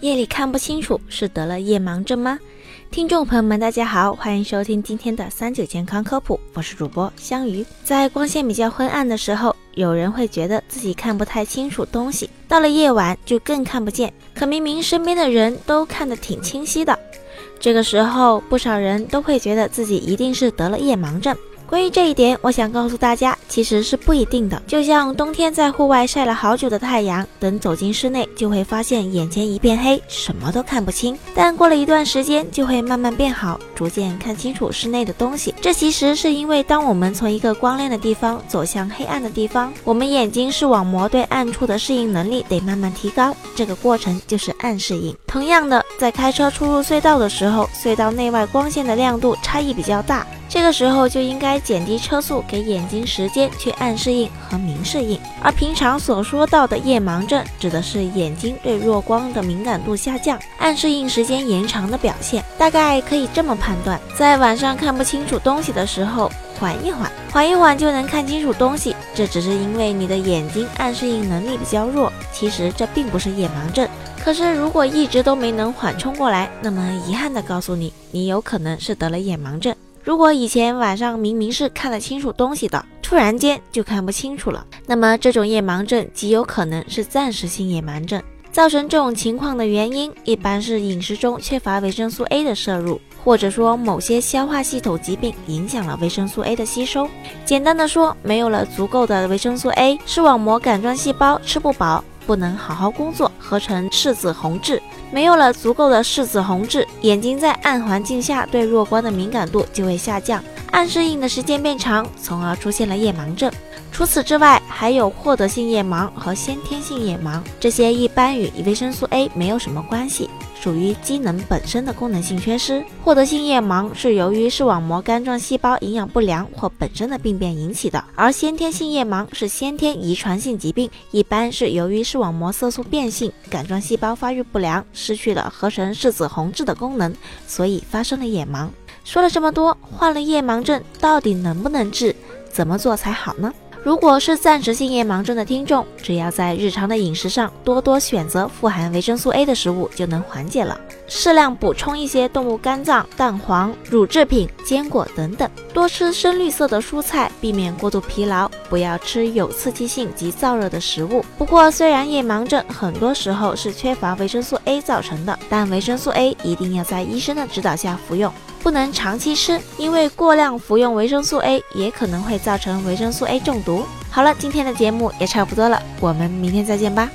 夜里看不清楚是得了夜盲症吗？听众朋友们，大家好，欢迎收听今天的三九健康科普，我是主播香鱼。在光线比较昏暗的时候，有人会觉得自己看不太清楚东西，到了夜晚就更看不见。可明明身边的人都看得挺清晰的，这个时候不少人都会觉得自己一定是得了夜盲症。关于这一点，我想告诉大家，其实是不一定的。就像冬天在户外晒了好久的太阳，等走进室内，就会发现眼前一片黑，什么都看不清。但过了一段时间，就会慢慢变好，逐渐看清楚室内的东西。这其实是因为，当我们从一个光亮的地方走向黑暗的地方，我们眼睛视网膜对暗处的适应能力得慢慢提高，这个过程就是暗适应。同样的，在开车出入隧道的时候，隧道内外光线的亮度差异比较大。这个时候就应该减低车速，给眼睛时间去暗适应和明适应。而平常所说到的夜盲症，指的是眼睛对弱光的敏感度下降、暗适应时间延长的表现。大概可以这么判断：在晚上看不清楚东西的时候，缓一缓，缓一缓就能看清楚东西。这只是因为你的眼睛暗适应能力比较弱，其实这并不是夜盲症。可是如果一直都没能缓冲过来，那么遗憾的告诉你，你有可能是得了夜盲症。如果以前晚上明明是看得清楚东西的，突然间就看不清楚了，那么这种夜盲症极有可能是暂时性夜盲症。造成这种情况的原因，一般是饮食中缺乏维生素 A 的摄入，或者说某些消化系统疾病影响了维生素 A 的吸收。简单的说，没有了足够的维生素 A，视网膜杆状细胞吃不饱。不能好好工作，合成视紫红质，没有了足够的视紫红质，眼睛在暗环境下对弱光的敏感度就会下降，暗适应的时间变长，从而出现了夜盲症。除此之外，还有获得性夜盲和先天性夜盲，这些一般与维生素 A 没有什么关系。属于机能本身的功能性缺失，获得性夜盲是由于视网膜杆状细胞营养不良或本身的病变引起的，而先天性夜盲是先天遗传性疾病，一般是由于视网膜色素变性、杆状细胞发育不良，失去了合成视紫红质的功能，所以发生了夜盲。说了这么多，患了夜盲症到底能不能治？怎么做才好呢？如果是暂时性夜盲症的听众，只要在日常的饮食上多多选择富含维生素 A 的食物，就能缓解了。适量补充一些动物肝脏、蛋黄、乳制品、坚果等等，多吃深绿色的蔬菜，避免过度疲劳，不要吃有刺激性及燥热的食物。不过，虽然夜盲症很多时候是缺乏维生素 A 造成的，但维生素 A 一定要在医生的指导下服用。不能长期吃，因为过量服用维生素 A 也可能会造成维生素 A 中毒。好了，今天的节目也差不多了，我们明天再见吧。